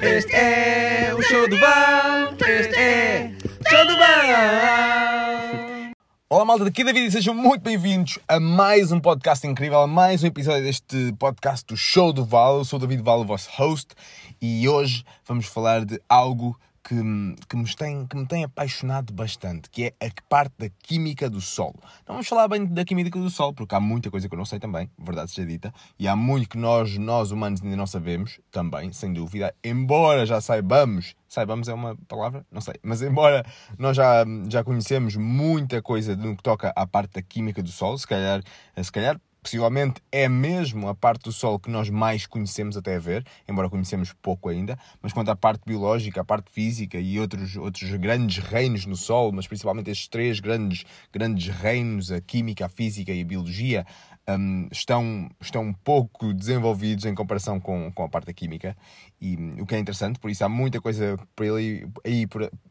Este é o show do Val. Este é o show do Val. Olá malta, daqui David e sejam muito bem-vindos a mais um podcast incrível, a mais um episódio deste podcast do Show do Val. Eu sou o David Val, o vosso host, e hoje vamos falar de algo que, que, me tem, que me tem apaixonado bastante, que é a parte da química do solo. Não vamos falar bem da química do solo, porque há muita coisa que eu não sei também, verdade seja dita, e há muito que nós, nós humanos ainda não sabemos, também, sem dúvida, embora já saibamos, saibamos é uma palavra? Não sei, mas embora nós já, já conhecemos muita coisa no que toca à parte da química do solo, se calhar, se calhar possivelmente é mesmo a parte do Sol que nós mais conhecemos até a ver, embora conhecemos pouco ainda, mas quanto à parte biológica, a parte física e outros, outros grandes reinos no Sol, mas principalmente estes três grandes, grandes reinos, a química, a física e a biologia, um, estão, estão pouco desenvolvidos em comparação com, com a parte da química, e um, o que é interessante, por isso há muita coisa aí, aí,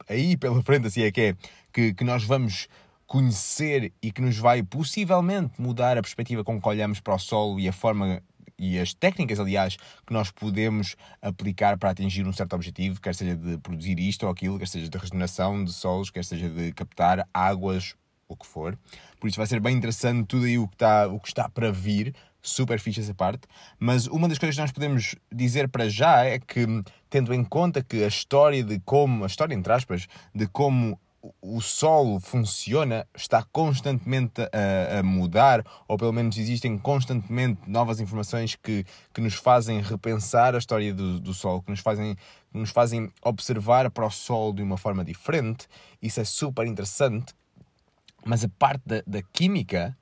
aí pela frente, assim é que é, que, que nós vamos conhecer e que nos vai possivelmente mudar a perspectiva com que olhamos para o solo e a forma e as técnicas, aliás, que nós podemos aplicar para atingir um certo objetivo, quer seja de produzir isto ou aquilo, quer seja de regeneração de solos, quer seja de captar águas, o que for. Por isso vai ser bem interessante tudo aí o que está, o que está para vir, super fixe essa parte. Mas uma das coisas que nós podemos dizer para já é que, tendo em conta que a história de como, a história entre aspas, de como o solo funciona, está constantemente a, a, mudar, ou pelo menos existem constantemente novas informações que, que nos fazem repensar a história do, do solo, que nos fazem, que nos fazem observar para o solo de uma forma diferente. Isso é super interessante. Mas a parte da, da química,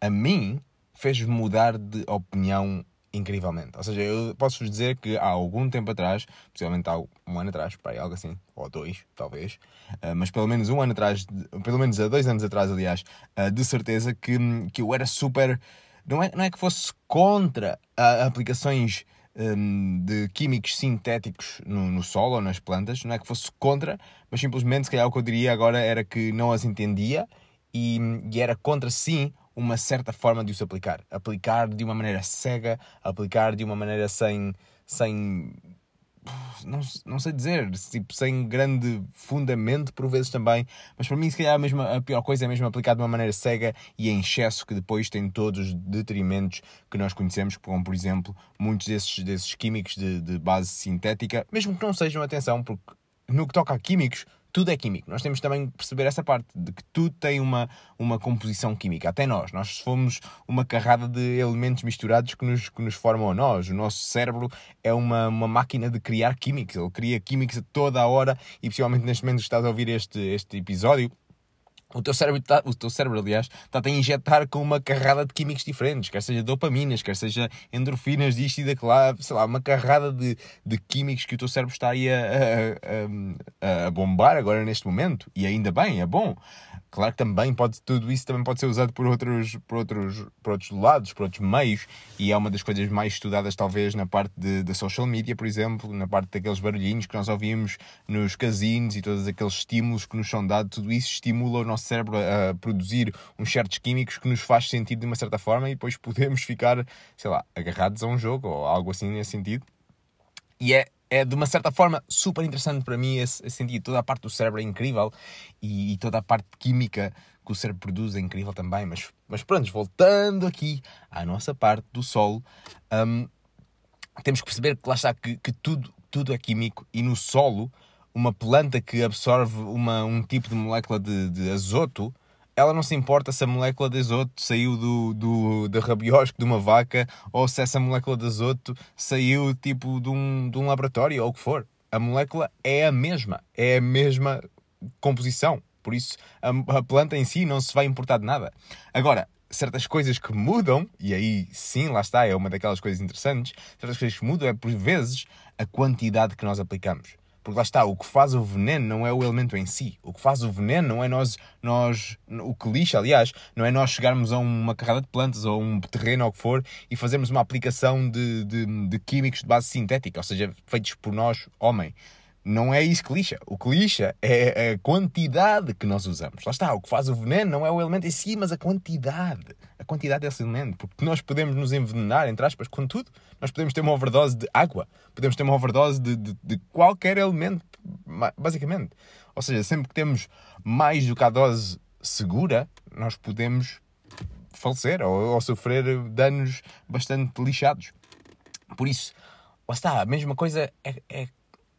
a mim, fez mudar de opinião incrivelmente. Ou seja, eu posso-vos dizer que há algum tempo atrás, possivelmente há um ano atrás, para aí, algo assim, ou dois, talvez, uh, mas pelo menos um ano atrás, pelo menos há dois anos atrás, aliás, uh, de certeza que, que eu era super. Não é, não é que fosse contra aplicações um, de químicos sintéticos no, no solo ou nas plantas, não é que fosse contra, mas simplesmente, se calhar, o que eu diria agora era que não as entendia e, e era contra, sim, uma certa forma de os aplicar. Aplicar de uma maneira cega, aplicar de uma maneira sem. sem não, não sei dizer, tipo, sem grande fundamento por vezes também, mas para mim se calhar a, mesma, a pior coisa é mesmo aplicar de uma maneira cega e em excesso que depois tem todos os detrimentos que nós conhecemos, como por exemplo muitos desses, desses químicos de, de base sintética, mesmo que não sejam, atenção, porque no que toca a químicos, tudo é químico. Nós temos também que perceber essa parte, de que tudo tem uma, uma composição química. Até nós. Nós somos uma carrada de elementos misturados que nos, que nos formam a nós. O nosso cérebro é uma, uma máquina de criar químicos. Ele cria químicos a toda a hora e, possivelmente, neste momento estás a ouvir este, este episódio, o teu cérebro, tá, o teu cérebro aliás, está-te a injetar com uma carrada de químicos diferentes, quer seja dopaminas, quer seja endorfinas, disto e daquela, sei lá, uma carrada de, de químicos que o teu cérebro está aí a, a, a, a bombar agora neste momento. E ainda bem, é bom. Claro que também pode, tudo isso também pode ser usado por outros, por outros, por outros lados, por outros meios, e é uma das coisas mais estudadas talvez na parte de social media, por exemplo, na parte daqueles barulhinhos que nós ouvimos nos casinos e todos aqueles estímulos que nos são dados, tudo isso estimula o nosso cérebro a produzir uns certos químicos que nos faz sentir de uma certa forma e depois podemos ficar, sei lá, agarrados a um jogo ou algo assim nesse sentido. E é é de uma certa forma super interessante para mim esse, esse sentido. Toda a parte do cérebro é incrível e, e, toda a parte química que o cérebro produz é incrível também. Mas, mas pronto, voltando aqui à nossa parte do solo, um, temos que perceber que lá está que, que, tudo, tudo é químico e no solo, uma planta que absorve uma, um tipo de molécula de, de azoto ela não se importa se a molécula de azoto saiu do, do, da rabiosco de uma vaca ou se essa molécula de azoto saiu tipo de um, de um laboratório ou o que for. A molécula é a mesma, é a mesma composição. Por isso, a, a planta em si não se vai importar de nada. Agora, certas coisas que mudam, e aí sim, lá está, é uma daquelas coisas interessantes, certas coisas que mudam é por vezes a quantidade que nós aplicamos. Porque lá está, o que faz o veneno não é o elemento em si. O que faz o veneno não é nós, nós o que lixa, aliás, não é nós chegarmos a uma carrada de plantas ou um terreno ou o que for e fazermos uma aplicação de, de, de químicos de base sintética, ou seja, feitos por nós, homem. Não é isso que lixa. O que lixa é a quantidade que nós usamos. Lá está, o que faz o veneno não é o elemento em si, mas a quantidade. A quantidade desse elemento. Porque nós podemos nos envenenar, entre aspas, com tudo. Nós podemos ter uma overdose de água, podemos ter uma overdose de, de, de qualquer elemento, basicamente. Ou seja, sempre que temos mais do que a dose segura, nós podemos falecer ou, ou sofrer danos bastante lixados. Por isso, lá está, a mesma coisa é, é,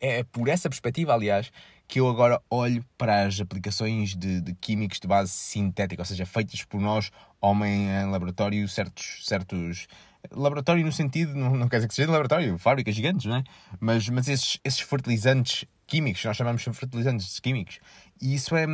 é por essa perspectiva, aliás, que eu agora olho para as aplicações de, de, químicos de base sintética, ou seja, feitas por nós, homem em laboratório, certos, certos laboratório no sentido, não, não quer dizer que seja laboratório, fábricas gigantes, não é? Mas, mas esses, esses fertilizantes químicos, nós chamamos de fertilizantes químicos, e isso é,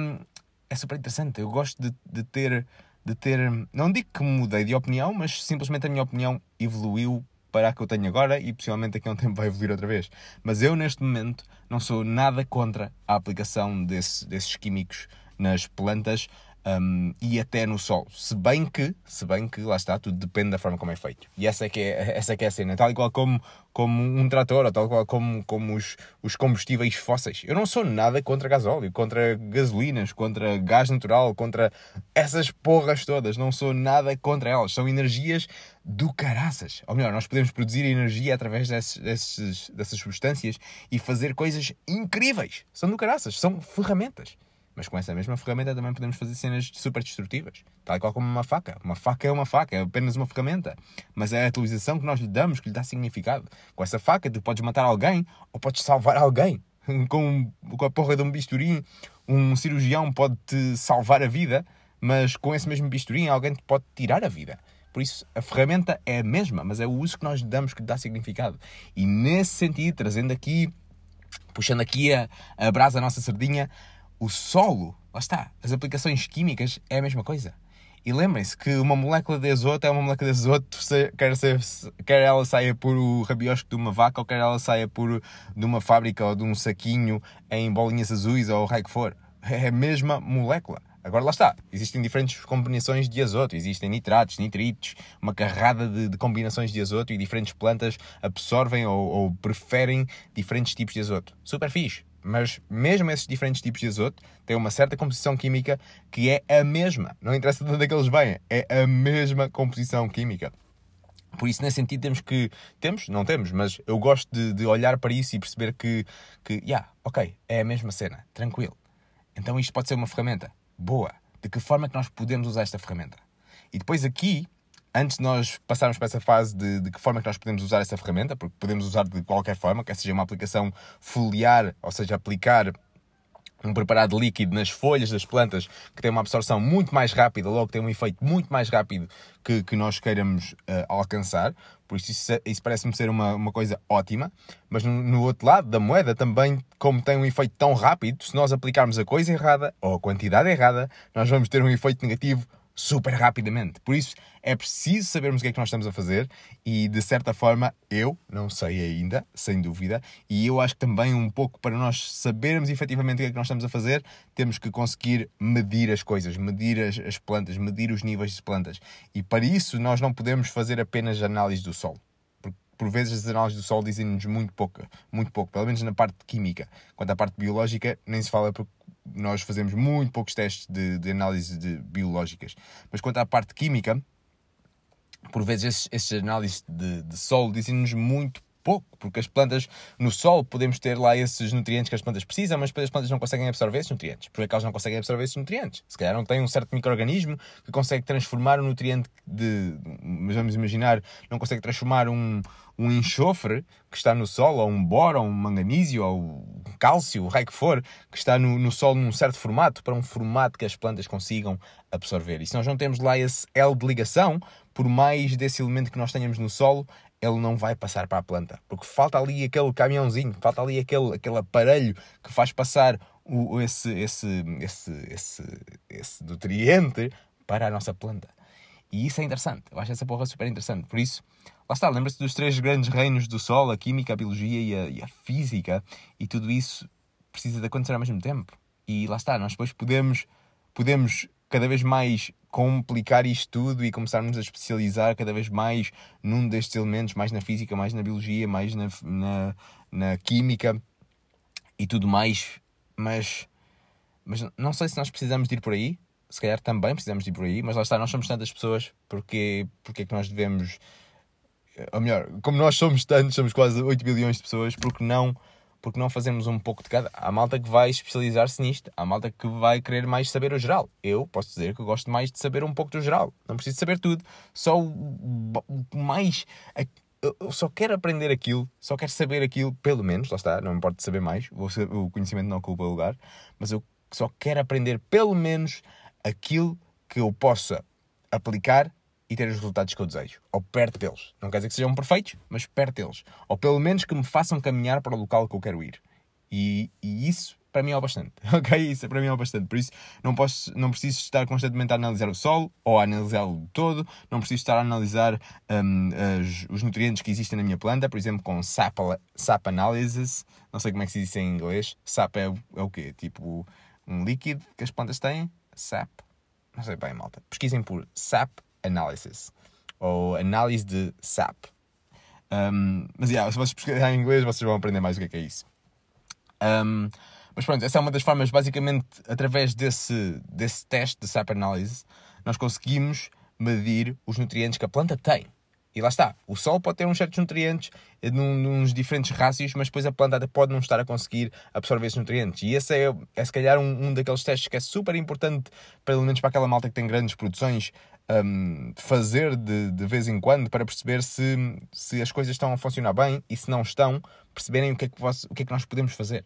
é super interessante. Eu gosto de, de ter, de ter, não digo que mudei de opinião, mas simplesmente a minha opinião evoluiu para a que eu tenho agora e possivelmente daqui a um tempo vai evoluir outra vez. Mas eu, neste momento, não sou nada contra a aplicação desse, desses químicos nas plantas um, e até no solo. Se bem que, se bem que, lá está, tudo depende da forma como é feito. E essa é que é, essa é, que é a cena. Tal qual como, como um trator, ou tal qual como, como os, os combustíveis fósseis. Eu não sou nada contra gasóleo, contra gasolinas, contra gás natural, contra essas porras todas. Não sou nada contra elas. São energias do caraças. Ou melhor, nós podemos produzir energia através desses, desses, dessas substâncias e fazer coisas incríveis. São do caraças. São ferramentas. Mas com essa mesma ferramenta também podemos fazer cenas super destrutivas. Tal qual como uma faca. Uma faca é uma faca, é apenas uma ferramenta. Mas é a utilização que nós lhe damos que lhe dá significado. Com essa faca, tu podes matar alguém ou podes salvar alguém. Com, com a porra de um bisturi, um cirurgião pode te salvar a vida, mas com esse mesmo bisturi, alguém te pode tirar a vida. Por isso, a ferramenta é a mesma, mas é o uso que nós damos que lhe dá significado. E nesse sentido, trazendo aqui, puxando aqui a, a brasa à nossa sardinha, o solo, lá está, as aplicações químicas é a mesma coisa. E lembrem-se que uma molécula de azoto é uma molécula de azoto, quer, ser, quer ela saia por o rabiosco de uma vaca ou quer ela saia por de uma fábrica ou de um saquinho em bolinhas azuis ou o raio que for. É a mesma molécula. Agora lá está, existem diferentes combinações de azoto, existem nitratos, nitritos, uma carrada de, de combinações de azoto e diferentes plantas absorvem ou, ou preferem diferentes tipos de azoto. Super fixe. Mas mesmo esses diferentes tipos de azoto têm uma certa composição química que é a mesma. Não interessa de onde é que eles vêm, é a mesma composição química. Por isso, nesse sentido, temos que. Temos? Não temos, mas eu gosto de, de olhar para isso e perceber que. que, yeah, ok, é a mesma cena, tranquilo. Então isto pode ser uma ferramenta boa. De que forma é que nós podemos usar esta ferramenta? E depois aqui antes de nós passarmos para essa fase de, de que forma é que nós podemos usar essa ferramenta, porque podemos usar de qualquer forma, quer seja uma aplicação foliar, ou seja, aplicar um preparado líquido nas folhas das plantas que tem uma absorção muito mais rápida, logo tem um efeito muito mais rápido que, que nós queiramos uh, alcançar. Por isso, isso, isso parece-me ser uma, uma coisa ótima. Mas no, no, outro lado da moeda, também, como tem um efeito tão rápido, se nós aplicarmos a coisa errada ou a quantidade errada, nós vamos ter um efeito negativo super rapidamente. Por isso é preciso sabermos o que é que nós estamos a fazer e de certa forma eu não sei ainda, sem dúvida, e eu acho que também um pouco para nós sabermos efetivamente o que é que nós estamos a fazer, temos que conseguir medir as coisas, medir as, as plantas, medir os níveis de plantas. E para isso nós não podemos fazer apenas análise do solo por vezes as análises do solo dizem-nos muito pouco, muito pouco, pelo menos na parte química. Quanto à parte biológica, nem se fala porque nós fazemos muito poucos testes de, de de biológicas. Mas quanto à parte química, por vezes esses, esses análises de, de solo dizem-nos muito pouco, porque as plantas no solo podemos ter lá esses nutrientes que as plantas precisam, mas as plantas não conseguem absorver esses nutrientes. Por que elas não conseguem absorver esses nutrientes? Se calhar não têm um certo microorganismo que consegue transformar o nutriente de. Vamos imaginar, não consegue transformar um, um enxofre que está no solo, ou um boro, ou um manganísio, ou um cálcio, o raio que for, que está no, no solo num certo formato, para um formato que as plantas consigam absorver. E se nós não temos lá esse L de ligação, por mais desse elemento que nós tenhamos no solo, ele não vai passar para a planta. Porque falta ali aquele caminhãozinho, falta ali aquele, aquele aparelho que faz passar o, esse, esse, esse, esse, esse nutriente para a nossa planta. E isso é interessante. Eu acho essa porra super interessante. Por isso, lá está, lembra-se dos três grandes reinos do Sol, a química, a biologia e a, e a, física, e tudo isso precisa de acontecer ao mesmo tempo. E lá está, nós depois podemos, podemos cada vez mais complicar isto tudo e começarmos a especializar cada vez mais num destes elementos, mais na física, mais na biologia, mais na, na, na química. e tudo mais, mas, mas não sei se nós precisamos de ir por aí. Se calhar também precisamos de ir por aí, mas lá está, nós somos tantas pessoas, porque, porque é que nós devemos. Ou melhor, como nós somos tantos, somos quase 8 bilhões de pessoas, porque não porque não fazemos um pouco de cada? Há malta que vai especializar-se nisto, há malta que vai querer mais saber o geral. Eu posso dizer que gosto mais de saber um pouco do geral. Não preciso saber tudo, só o mais. Eu só quero aprender aquilo, só quero saber aquilo, pelo menos, lá está, não me importa saber mais, o conhecimento não ocupa lugar, mas eu só quero aprender pelo menos aquilo que eu possa aplicar e ter os resultados que eu desejo, ou perto deles. Não quer dizer que sejam perfeitos, mas perto deles. Ou pelo menos que me façam caminhar para o local que eu quero ir. E, e isso para mim é o bastante. Ok? Isso para mim é o bastante. Por isso, não, posso, não preciso estar constantemente a analisar o solo ou a analisá-lo todo. Não preciso estar a analisar um, as, os nutrientes que existem na minha planta, por exemplo, com SAP, SAP Analysis. Não sei como é que se diz em inglês. SAP é, é o quê? Tipo um líquido que as plantas têm? SAP? Não sei bem, malta. Pesquisem por SAP Analysis ou análise de SAP. Um, mas yeah, se vocês pesquisarem em inglês, vocês vão aprender mais o que é, que é isso. Um, mas pronto, essa é uma das formas, basicamente, através desse, desse teste de SAP Analysis, nós conseguimos medir os nutrientes que a planta tem. E lá está, o sol pode ter uns certos nutrientes num, nos diferentes rácios, mas depois a planta pode não estar a conseguir absorver esses nutrientes. E esse é, é se calhar um, um daqueles testes que é super importante, pelo menos para aquela malta que tem grandes produções, um, fazer de, de vez em quando para perceber se, se as coisas estão a funcionar bem e se não estão, perceberem o que é que, vos, o que, é que nós podemos fazer.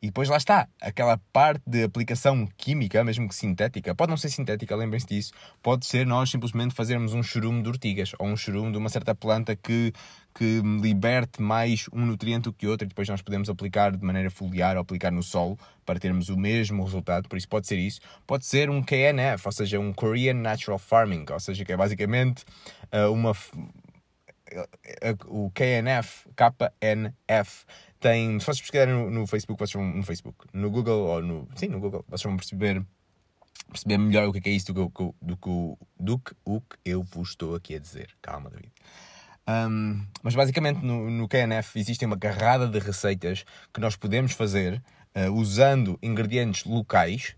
E depois lá está, aquela parte de aplicação química, mesmo que sintética, pode não ser sintética, lembrem-se disso, pode ser nós simplesmente fazermos um churume de ortigas ou um churume de uma certa planta que, que liberte mais um nutriente do que outro e depois nós podemos aplicar de maneira foliar ou aplicar no solo para termos o mesmo resultado. Por isso pode ser isso. Pode ser um KNF, ou seja, um Korean Natural Farming, ou seja, que é basicamente uh, uma o KNF, KNF, tem. Se vocês pesquisarem no, no, Facebook, vocês vão. No Facebook, no Google ou no. Sim, no Google, vocês vão perceber. Perceber melhor o que é, é isso do que, do, que, do que o que eu vos estou aqui a dizer. Calma, David. Um, mas basicamente no, no KNF existem uma carrada de receitas que nós podemos fazer uh, usando ingredientes locais.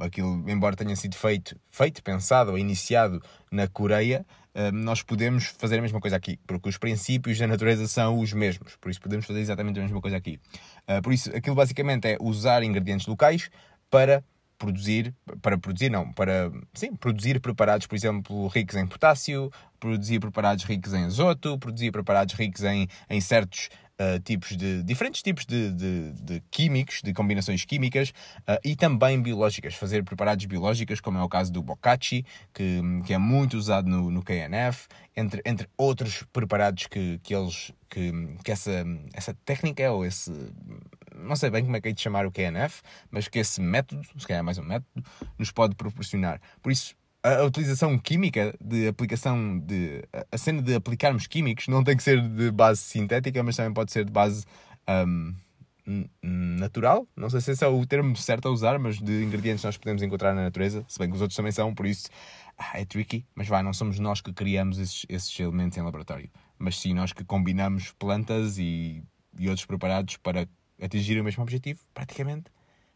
Aquilo, embora tenha sido feito, feito, pensado ou iniciado na Coreia, nós podemos fazer a mesma coisa aqui, porque os princípios da natureza são os mesmos, por isso podemos fazer exatamente a mesma coisa aqui. Ah, por isso, aquilo basicamente é usar ingredientes locais para produzir, para produzir não, para, sim, produzir preparados, por exemplo, ricos em potássio, produzir preparados ricos em azoto, produzir preparados ricos em, em certos uh, tipos de diferentes tipos de, de, de químicos, de combinações químicas uh, e também biológicas, fazer preparados biológicos, como é o caso do bokashi, que, que é muito usado no, no KNF, entre, entre outros preparados que, que eles que, que essa, essa técnica ou esse não sei bem como é que é de chamar o KNF, mas que esse método, se calhar é mais um método, nos pode proporcionar. Por isso, a, utilização química de aplicação de a cena de aplicarmos químicos não tem que ser de base sintética, mas também pode ser de base um, natural. Não sei se esse é o termo certo a usar, mas de ingredientes nós podemos encontrar na natureza, se bem que os outros também são, por isso ah, é tricky, mas vai, não somos nós que criamos esses, esses elementos em laboratório, mas sim nós que combinamos plantas e, e outros preparados para atingir o mesmo objetivo, praticamente.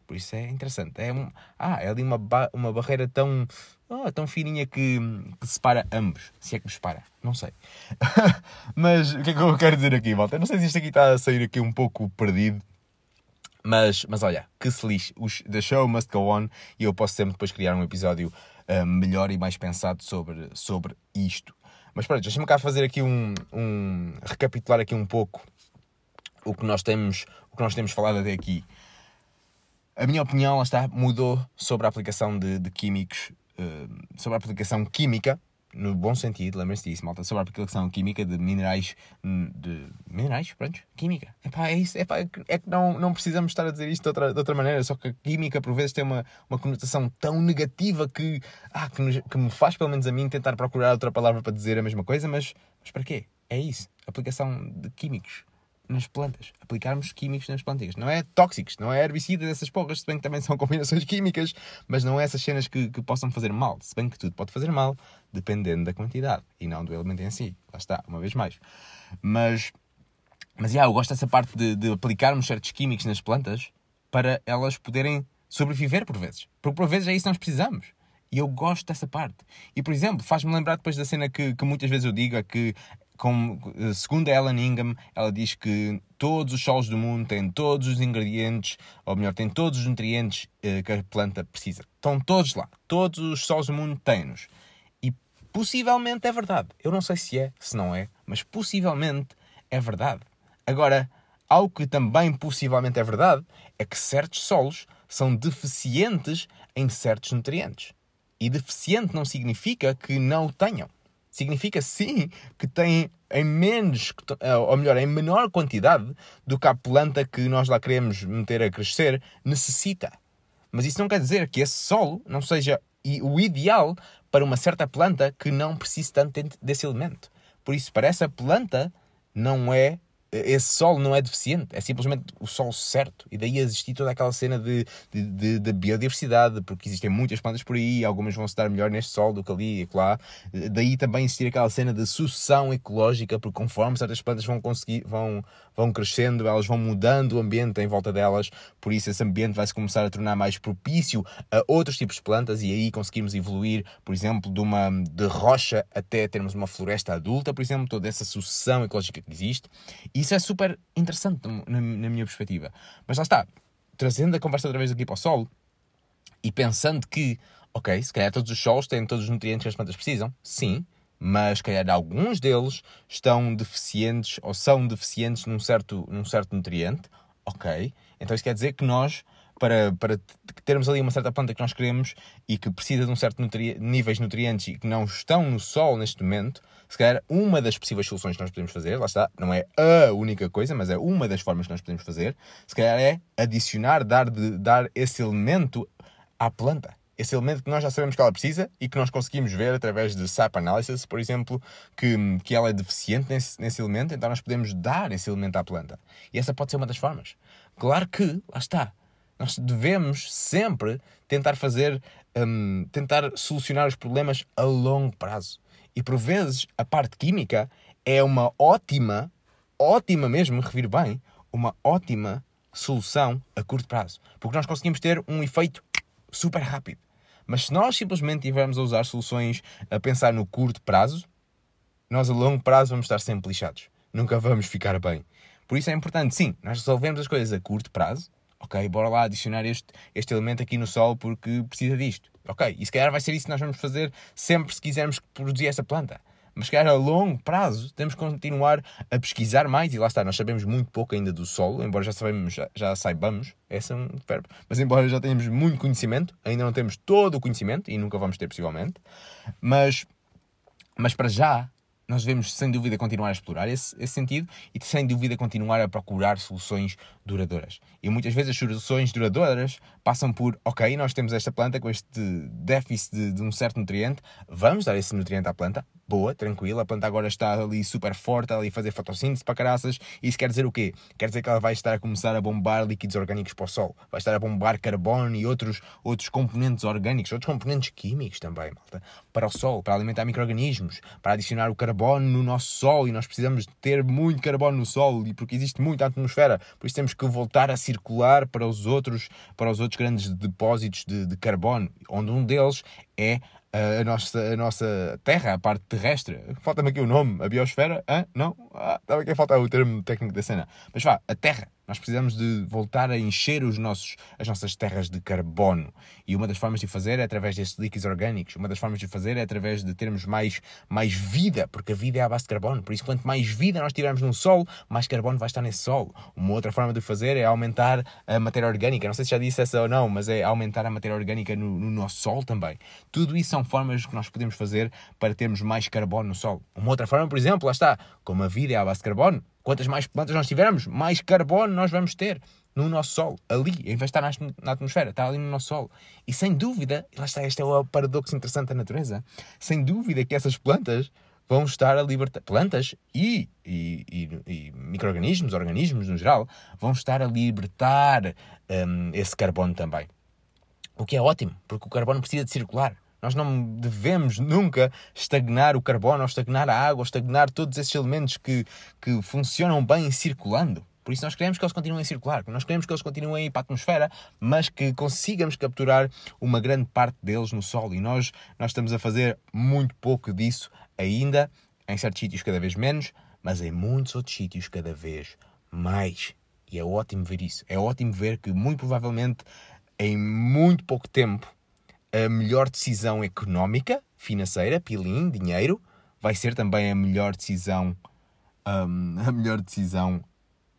Por isso é interessante. É, um, ah, é ali uma, ba uma barreira tão, oh, tão fininha que, que separa ambos. Se é que nos separa. Não sei. mas o que é que eu quero dizer aqui, volta? Não sei se isto aqui está a sair aqui um pouco perdido. Mas, mas olha, que se lixe. Os, the show must go on. E eu posso sempre depois criar um episódio uh, melhor e mais pensado sobre, sobre isto. Mas pronto, deixa-me cá fazer aqui um, um. recapitular aqui um pouco o que nós temos, o que nós temos falado até aqui. A minha opinião, lá está, mudou sobre a aplicação de, de químicos, uh, sobre a aplicação química, no bom sentido, lembrem-se disso, malta, sobre a aplicação química de minerais, hum, de minerais, pronto, química. Epá, é isso, epá, é que não, não precisamos estar a dizer isto de outra, de outra maneira, só que a química por vezes tem uma, uma conotação tão negativa que, ah, que, nos, que me faz, pelo menos a mim, tentar procurar outra palavra para dizer a mesma coisa, mas, mas para quê? É isso, aplicação de químicos nas plantas. Aplicarmos químicos nas plantas. Não é tóxicos, não é herbicidas, essas porras, se bem que também são combinações químicas, mas não é essas cenas que, que possam fazer mal. Se bem que tudo pode fazer mal, dependendo da quantidade e não do elemento em si. Lá está, uma vez mais. Mas, mas yeah, eu gosto dessa parte de, de aplicarmos certos químicos nas plantas para elas poderem sobreviver por vezes. Porque por vezes é isso que nós precisamos. E eu gosto dessa parte. E, por exemplo, faz-me lembrar depois da cena que, que muitas vezes eu digo, é que, como, segundo a Ellen Ingham, ela diz que todos os solos do mundo têm todos os ingredientes, ou melhor, têm todos os nutrientes eh, que a planta precisa. Estão todos lá. Todos os solos do mundo têm-nos. E possivelmente é verdade. Eu não sei se é, se não é, mas possivelmente é verdade. Agora, algo que também possivelmente é verdade é que certos solos são deficientes em certos nutrientes. E deficiente não significa que não o tenham. Significa sim que têm em menos, eh, ou melhor, em menor quantidade do que a planta que nós lá queremos meter a crescer necessita. Mas isso não quer dizer que esse solo não seja o ideal para uma certa planta que não precise tanto desse elemento. Por isso, para essa planta, não é esse solo não é deficiente, é simplesmente o solo certo. E daí existir toda aquela cena de, de, de, de, biodiversidade, porque existem muitas plantas por aí, algumas vão se dar melhor neste solo do que ali e lá. Daí também existir aquela cena de sucessão ecológica, porque conforme certas plantas vão conseguir, vão, vão crescendo, elas vão mudando o ambiente em volta delas, por isso esse ambiente vai se começar a tornar mais propício a outros tipos de plantas e aí conseguirmos evoluir, por exemplo, de uma de rocha até termos uma floresta adulta, por exemplo, toda essa sucessão ecológica que existe. Isso é super interessante na, na minha perspectiva. Mas lá está, trazendo a conversa outra vez aqui para o solo e pensando que, ok, se calhar todos os solos têm todos os nutrientes que as plantas precisam, sim, mas calhar alguns deles estão deficientes ou são deficientes num certo, num certo nutriente, ok? Então isso quer dizer que nós, para, para termos ali uma certa planta que nós queremos e que precisa de um certo nutri níveis de nutrientes e que não estão no sol neste momento, se calhar uma das possíveis soluções que nós podemos fazer, lá está, não é a única coisa, mas é uma das formas que nós podemos fazer, se calhar é adicionar, dar, de, dar esse elemento à planta esse elemento que nós já sabemos que ela precisa e que nós conseguimos ver através de SAP Analysis, por exemplo, que, que ela é deficiente nesse, nesse elemento, então nós podemos dar esse elemento à planta. E essa pode ser uma das formas. Claro que, lá está, nós devemos sempre tentar fazer, um, tentar solucionar os problemas a longo prazo. E por vezes a parte química é uma ótima, ótima mesmo, me refiro bem, uma ótima solução a curto prazo. Porque nós conseguimos ter um efeito super rápido. Mas se nós simplesmente estivermos a usar soluções a pensar no curto prazo, nós a longo prazo vamos estar sempre lixados. Nunca vamos ficar bem. Por isso é importante, sim, nós resolvemos as coisas a curto prazo. Ok, bora lá adicionar este, este elemento aqui no sol porque precisa disto. Ok, e se calhar vai ser isso que nós vamos fazer sempre se quisermos produzir essa planta. Mas que a longo prazo temos que continuar a pesquisar mais e lá está, nós sabemos muito pouco ainda do solo, embora já, sabemos, já, já saibamos, esse é um verbo, mas embora já tenhamos muito conhecimento, ainda não temos todo o conhecimento e nunca vamos ter possivelmente, mas, mas para já nós devemos sem dúvida continuar a explorar esse, esse sentido e sem dúvida continuar a procurar soluções duradouras. E muitas vezes as soluções duradouras passam por, ok, nós temos esta planta com este déficit de, de um certo nutriente, vamos dar esse nutriente à planta, boa, tranquila, a planta agora está ali super forte, ali a fazer fotossíntese para caraças. Isso quer dizer o quê? Quer dizer que ela vai estar a começar a bombar líquidos orgânicos para o sol, vai estar a bombar carbono e outros, outros componentes orgânicos, outros componentes químicos também, malta, para o sol, para alimentar micro-organismos, para adicionar o carbono no nosso sol e nós precisamos ter muito carbono no sol e porque existe muita atmosfera, por isso temos que voltar a circular para os outros, para os outros grandes depósitos de, de carbono, onde um deles é a nossa, a nossa Terra, a parte terrestre. Falta-me aqui o nome, a biosfera? Hã? Não? Estava aqui a faltar o termo técnico da cena. Mas vá, a Terra. Nós precisamos de voltar a encher os nossos, as nossas terras de carbono. E uma das formas de fazer é através destes líquidos orgânicos. Uma das formas de fazer é através de termos mais, mais vida, porque a vida é à base de carbono. Por isso, quanto mais vida nós tivermos no solo, mais carbono vai estar nesse solo. Uma outra forma de fazer é aumentar a matéria orgânica. Não sei se já disse essa ou não, mas é aumentar a matéria orgânica no, no nosso solo também. Tudo isso são formas que nós podemos fazer para termos mais carbono no solo. Uma outra forma, por exemplo, lá está, como a vida é à base de carbono, Quantas mais plantas nós tivermos, mais carbono nós vamos ter no nosso solo, ali, em vez de estar na atmosfera, está ali no nosso solo. E sem dúvida, lá está, este é o paradoxo interessante da natureza, sem dúvida que essas plantas vão estar a libertar, plantas e, e, e, e micro-organismos, organismos no geral, vão estar a libertar um, esse carbono também. O que é ótimo, porque o carbono precisa de circular. Nós não devemos nunca estagnar o carbono, ou estagnar a água, ou estagnar todos esses elementos que, que funcionam bem circulando. Por isso nós queremos que eles continuem a circular, nós queremos que eles continuem a ir para a atmosfera, mas que consigamos capturar uma grande parte deles no solo. E nós, nós estamos a fazer muito pouco disso ainda, em certos sítios cada vez menos, mas em muitos outros sítios cada vez mais. E é ótimo ver isso. É ótimo ver que, muito provavelmente, em muito pouco tempo, a melhor decisão económica, financeira, pilim, dinheiro, vai ser também a melhor decisão, um, a melhor decisão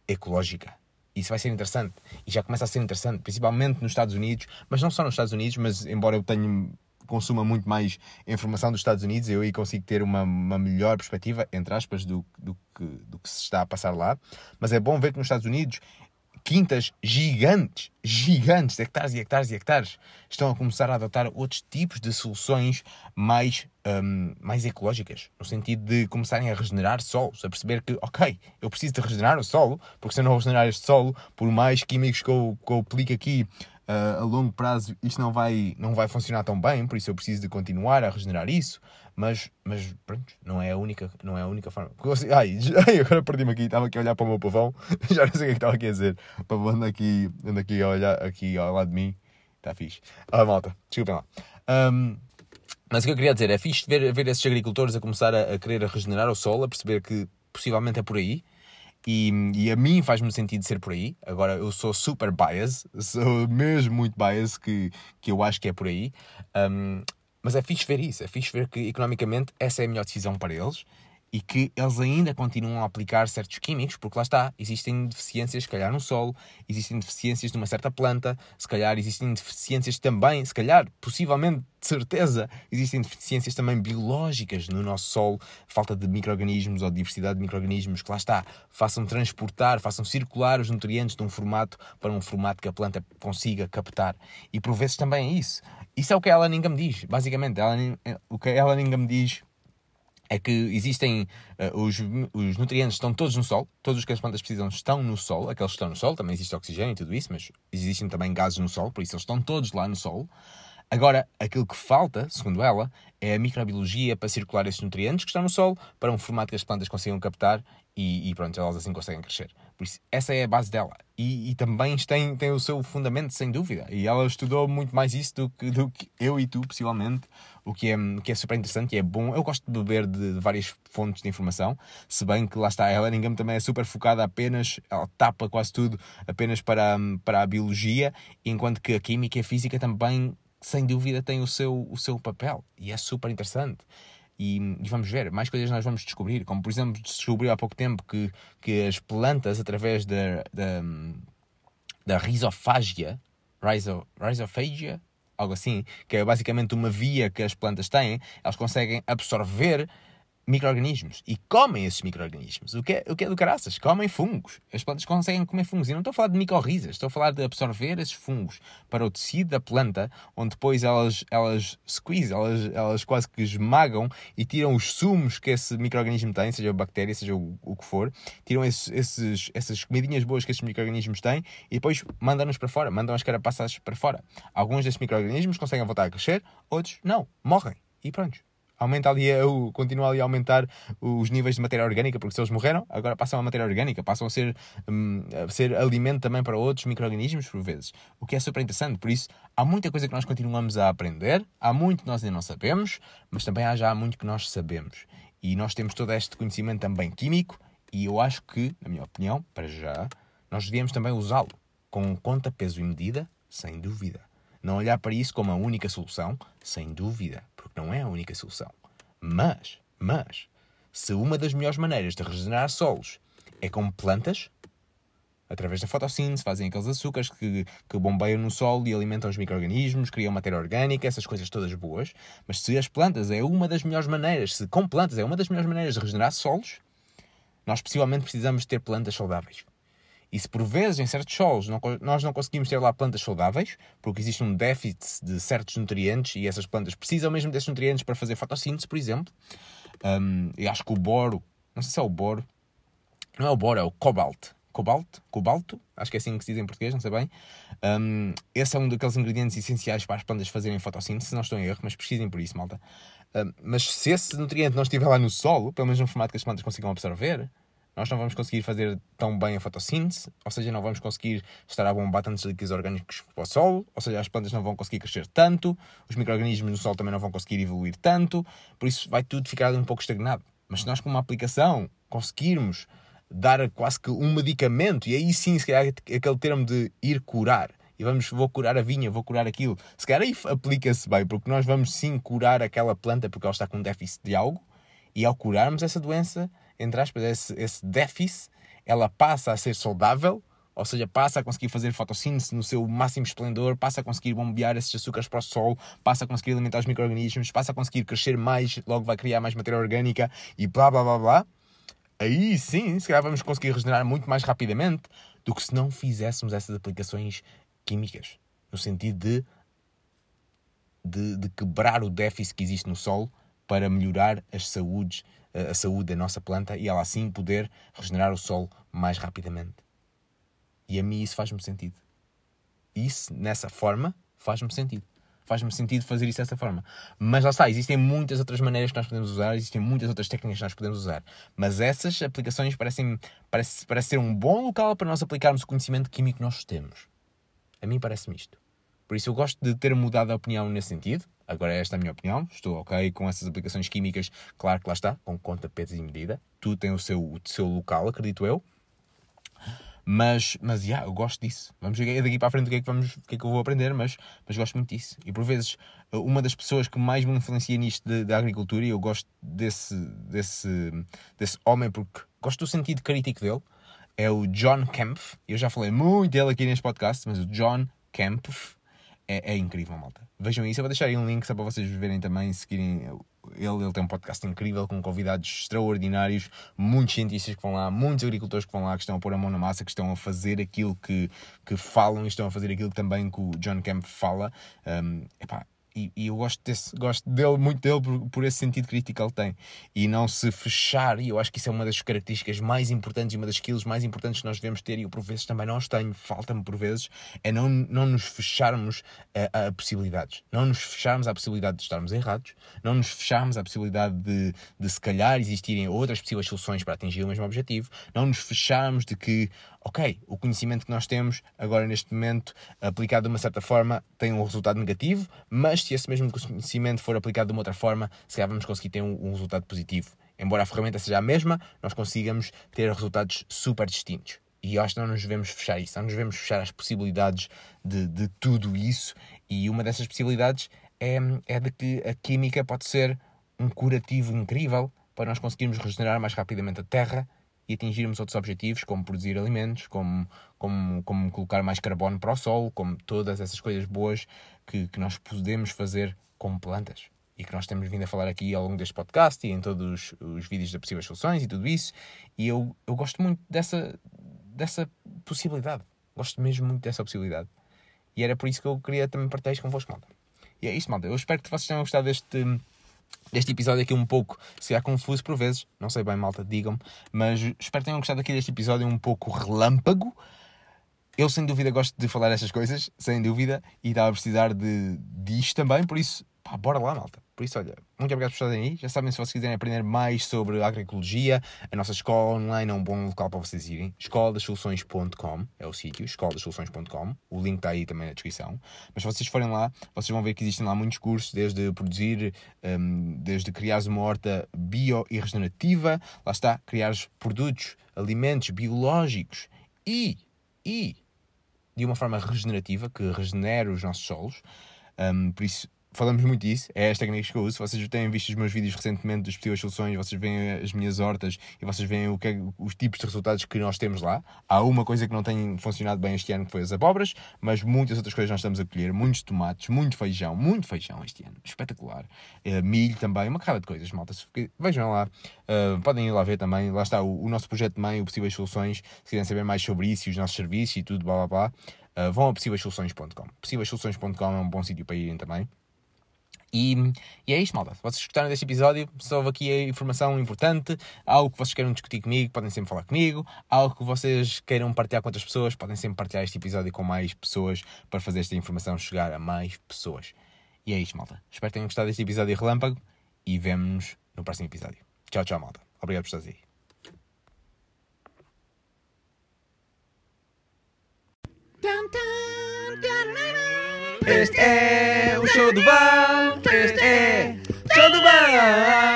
ecológica. Isso vai ser interessante. E já começa a ser interessante, principalmente nos Estados Unidos, mas não só nos Estados Unidos, mas embora eu tenha consuma muito mais informação dos Estados Unidos, eu aí consigo ter uma, uma melhor perspectiva, entre aspas, do, do, que, do que se está a passar lá. Mas é bom ver que nos Estados Unidos quintas gigantes, gigantes, hectares e hectares e hectares, estão a começar a adotar outros tipos de soluções mais, um, mais ecológicas, no sentido de começarem a regenerar solos, a perceber que, ok, eu preciso de regenerar o solo, porque se eu não regenerar este solo, por mais químicos que eu, que eu aplique aqui uh, a longo prazo, isto não vai, não vai funcionar tão bem, por isso eu preciso de continuar a regenerar isso mas, mas pronto, não é a única, não é a única forma. Ai, agora perdi-me aqui, estava aqui a olhar para o meu pavão, já não sei o que é que estava aqui a dizer. O pavão anda aqui, anda aqui a olhar aqui ao lado de mim, está fixe. Ah, malta, desculpem lá. Um, mas o que eu queria dizer é fixe ver, ver esses agricultores a começar a, a querer regenerar o solo, a perceber que possivelmente é por aí. E, e, a mim faz-me sentido ser por aí. Agora, eu sou super bias, sou mesmo muito bias que, que eu acho que é por aí. Um, mas é fixe ver isso, é fixe ver que economicamente essa é a melhor decisão para eles e que eles ainda continuam a aplicar certos químicos, porque lá está, existem deficiências, se calhar, no solo, existem deficiências de uma certa planta, se calhar existem deficiências também, se calhar, possivelmente, de certeza, existem deficiências também biológicas no nosso solo, falta de micro-organismos ou diversidade de micro-organismos que lá está, façam transportar, façam circular os nutrientes de um formato para um formato que a planta consiga captar. E por vezes também é isso. Isso é o que ela ninguém me diz, basicamente. Ela, o que ela ninguém me diz é que existem uh, os, os nutrientes estão todos no sol, todos os que as plantas precisam estão no sol, aqueles que estão no sol, também existe oxigênio e tudo isso, mas existem também gases no sol, por isso eles estão todos lá no sol. Agora, aquilo que falta, segundo ela, é a microbiologia para circular esses nutrientes que estão no solo para um formato que as plantas consigam captar e, e pronto, elas assim conseguem crescer. Por isso, essa é a base dela. E, e, também tem, tem o seu fundamento, sem dúvida. E ela estudou muito mais isso do que, do que eu e tu, possivelmente, o que é, que é super interessante e é bom. Eu gosto de beber de, de várias fontes de informação, se bem que lá está, a Helen também é super focada apenas, ela tapa quase tudo apenas para, para a biologia, enquanto que a química e a física também, sem dúvida, têm o seu, o seu papel. E é super interessante. E, e, vamos ver, mais coisas nós vamos descobrir, como por exemplo descobriu há pouco tempo que, que as plantas, através da, da, da risofágia, riso, algo assim, que é basicamente uma via que as plantas têm, elas conseguem absorver micro-organismos e comem esses micro-organismos. O que, é, o que é do caraças? Comem fungos. As plantas conseguem comer fungos. E não estou a falar de micorrizas, estou a falar de absorver esses fungos para o tecido da planta, onde depois elas, elas squeeze, elas, elas quase que esmagam e tiram os sumos que esse micro-organismo tem, seja bactéria, seja o, o que for, tiram esses, esses, essas comidinhas boas que esses micro-organismos têm e depois mandam-nos para fora, mandam as carapaças para fora. Alguns desses micro-organismos conseguem voltar a crescer, outros não, morrem. E pronto, aumenta ali, o, continua ali a aumentar os níveis de matéria orgânica, porque se eles morreram, agora passam a matéria orgânica, passam a ser, um, a ser alimento também para outros micro-organismos, por vezes. O que é super interessante. Por isso, há muita coisa que nós continuamos a aprender, há muito que nós ainda não sabemos, mas também há já muito que nós sabemos. E nós temos todo este conhecimento também químico, e eu acho que, na minha opinião, para já, nós devíamos também usá-lo com conta, peso e medida, sem dúvida. Não olhar para isso como a única solução, sem dúvida, porque não é a única solução. Mas, mas, se uma das melhores maneiras de regenerar solos é com plantas, através da fotossíntese, fazem aqueles açúcares que, que bombeiam no solo e alimentam os micro-organismos, criam matéria orgânica, essas coisas todas boas. Mas se as plantas é uma das melhores maneiras, se com plantas é uma das melhores maneiras de regenerar solos, nós possivelmente precisamos ter plantas saudáveis. E se por vezes em certos solos não, nós não conseguimos ter lá plantas saudáveis, porque existe um déficit de certos nutrientes e essas plantas precisam mesmo desses nutrientes para fazer fotossíntese, por exemplo. Um, e acho que o boro, não sei se é o boro, não é o boro, é o cobalto. Cobalto? Cobalto? Acho que é assim que se diz em português, não sei bem. Um, esse é um daqueles ingredientes essenciais para as plantas fazerem fotossíntese, não estou em erro, mas pesquisem por isso, malta. Um, mas se esse nutriente não estiver lá no solo, pelo menos no formato que as plantas consigam absorver, nós não vamos conseguir fazer tão bem a fotossíntese, ou seja, não vamos conseguir estar a bombar tantos líquidos orgânicos para o solo, ou seja, as plantas não vão conseguir crescer tanto, os micro-organismos no solo também não vão conseguir evoluir tanto, por isso vai tudo ficar um pouco estagnado. Mas se nós com uma aplicação conseguirmos dar quase que um medicamento, e aí sim, se calhar aquele termo de ir curar, e vamos, vou curar a vinha, vou curar aquilo, se calhar aí aplica-se bem, porque nós vamos sim curar aquela planta porque ela está com um déficit de algo, e ao curarmos essa doença, entre aspas, esse, esse déficit, ela passa a ser saudável, ou seja, passa a conseguir fazer fotossíntese no seu máximo esplendor, passa a conseguir bombear esses açúcares para o sol, passa a conseguir alimentar os micro-organismos, passa a conseguir crescer mais, logo vai criar mais matéria orgânica e blá blá blá blá. Aí sim, se calhar vamos conseguir regenerar muito mais rapidamente do que se não fizéssemos essas aplicações químicas. No sentido de, de, de quebrar o déficit que existe no solo para melhorar as saúdes, a saúde da nossa planta e ela assim poder regenerar o solo mais rapidamente. E a mim isso faz-me sentido. Isso, nessa forma, faz-me sentido. Faz-me sentido fazer isso dessa forma. Mas lá está, existem muitas outras maneiras que nós podemos usar, existem muitas outras técnicas que nós podemos usar. Mas essas aplicações parecem parece, parece ser um bom local para nós aplicarmos o conhecimento químico que nós temos. A mim parece-me isto. Por isso eu gosto de ter mudado a opinião nesse sentido. Agora esta é a minha opinião. Estou ok com essas aplicações químicas. Claro que lá está, com conta, peso e medida. Tudo tem o seu, o seu local, acredito eu. Mas, mas, yeah, eu gosto disso. Vamos ver daqui para a frente o que é que, vamos, o que, é que eu vou aprender, mas, mas gosto muito disso. E por vezes, uma das pessoas que mais me influencia nisto da agricultura, e eu gosto desse, desse, desse homem porque gosto do sentido crítico dele, é o John Kempf. Eu já falei muito dele aqui neste podcast, mas o John Kempf é, é, incrível, malta. Vejam isso. Eu vou deixar aí um link só para vocês verem também, seguirem ele. Ele tem um podcast incrível com convidados extraordinários, muitos cientistas que vão lá, muitos agricultores que vão lá, que estão a pôr a mão na massa, que estão a fazer aquilo que, que falam e estão a fazer aquilo também que o John Kemp fala. Um, epá, e, e, eu gosto, desse, gosto dele, muito dele por, por, esse sentido crítico que ele tem. E não se fechar, e eu acho que isso é uma das características mais importantes e uma das skills mais importantes que nós devemos ter, e eu por vezes também não os tenho, falta-me por vezes, é não, não nos fecharmos a, a, possibilidades. Não nos fecharmos à possibilidade de estarmos errados, não nos fecharmos à possibilidade de, de se calhar existirem outras possíveis soluções para atingir o mesmo objetivo, não nos fecharmos de que ok, o conhecimento que nós temos agora neste momento, aplicado de uma certa forma, tem um resultado negativo, mas se esse mesmo conhecimento for aplicado de uma outra forma, se calhar vamos conseguir ter um, um resultado positivo. Embora a ferramenta seja a mesma, nós consigamos ter resultados super distintos. E acho que não nos devemos fechar isso, não nos devemos fechar as possibilidades de, de tudo isso. E uma dessas possibilidades é, é de que a química pode ser um curativo incrível para nós conseguirmos regenerar mais rapidamente a terra e atingirmos outros objetivos, como produzir alimentos, como, como, como colocar mais carbono para o solo, como todas essas coisas boas que, que nós podemos fazer com plantas. E que nós temos vindo a falar aqui ao longo deste podcast e em todos os, os vídeos de possíveis soluções e tudo isso. E eu, eu gosto muito dessa, dessa possibilidade. Gosto mesmo muito dessa possibilidade. E era por isso que eu queria também partilhar isto convosco, malta. E é isso, malta. Eu espero que vocês tenham gostado deste este episódio aqui um pouco, se há confuso por vezes, não sei bem, malta, digam-me, mas espero que tenham gostado aqui deste episódio um pouco relâmpago. Eu, sem dúvida, gosto de falar estas coisas, sem dúvida, e estava a precisar de, disto também, por isso pá, bora lá, malta. Por isso, olha, muito obrigado por estarem aí. Já sabem, se vocês quiserem aprender mais sobre agroecologia, a nossa escola online é um bom local para vocês irem. escoladasoluções.com é o sítio, escoladasoluções.com. O link está aí também na descrição. Mas se vocês forem lá, vocês vão ver que existem lá muitos cursos, desde produzir, um, desde criar uma horta bio e regenerativa, lá está, criar produtos, alimentos biológicos e, e de uma forma regenerativa, que regenera os nossos solos. Um, por isso, falamos muito disso, é as técnicas que eu uso. Vocês têm visto os meus vídeos recentemente dos possíveis soluções, vocês veem as minhas hortas e vocês veem o que é, os tipos de resultados que nós temos lá. Há uma coisa que não tem funcionado bem este ano, que foi as abóboras, mas muitas outras coisas nós estamos a colher. Muitos tomates, muito feijão, muito feijão este ano, espetacular. Uh, milho também, uma cara de coisas, malta. Vejam lá, uh, podem ir lá ver também. Lá está o, o nosso projeto mãe, o Possíveis Soluções. Se quiserem saber mais sobre isso e os nossos serviços e tudo, blá blá blá, uh, vão a possíveissoluções.com. Possíveissoluções.com é um bom sítio para irem também. E, e é isto, malta. Se vocês gostaram deste episódio, se houve aqui a informação importante, algo que vocês queiram discutir comigo, podem sempre falar comigo, algo que vocês queiram partilhar com outras pessoas, podem sempre partilhar este episódio com mais pessoas para fazer esta informação chegar a mais pessoas. E é isto, malta. Espero que tenham gostado deste episódio de relâmpago e vemo-nos no próximo episódio. Tchau, tchau, malta. Obrigado por estar aí. Este é o show do Val. Este é o show do Val.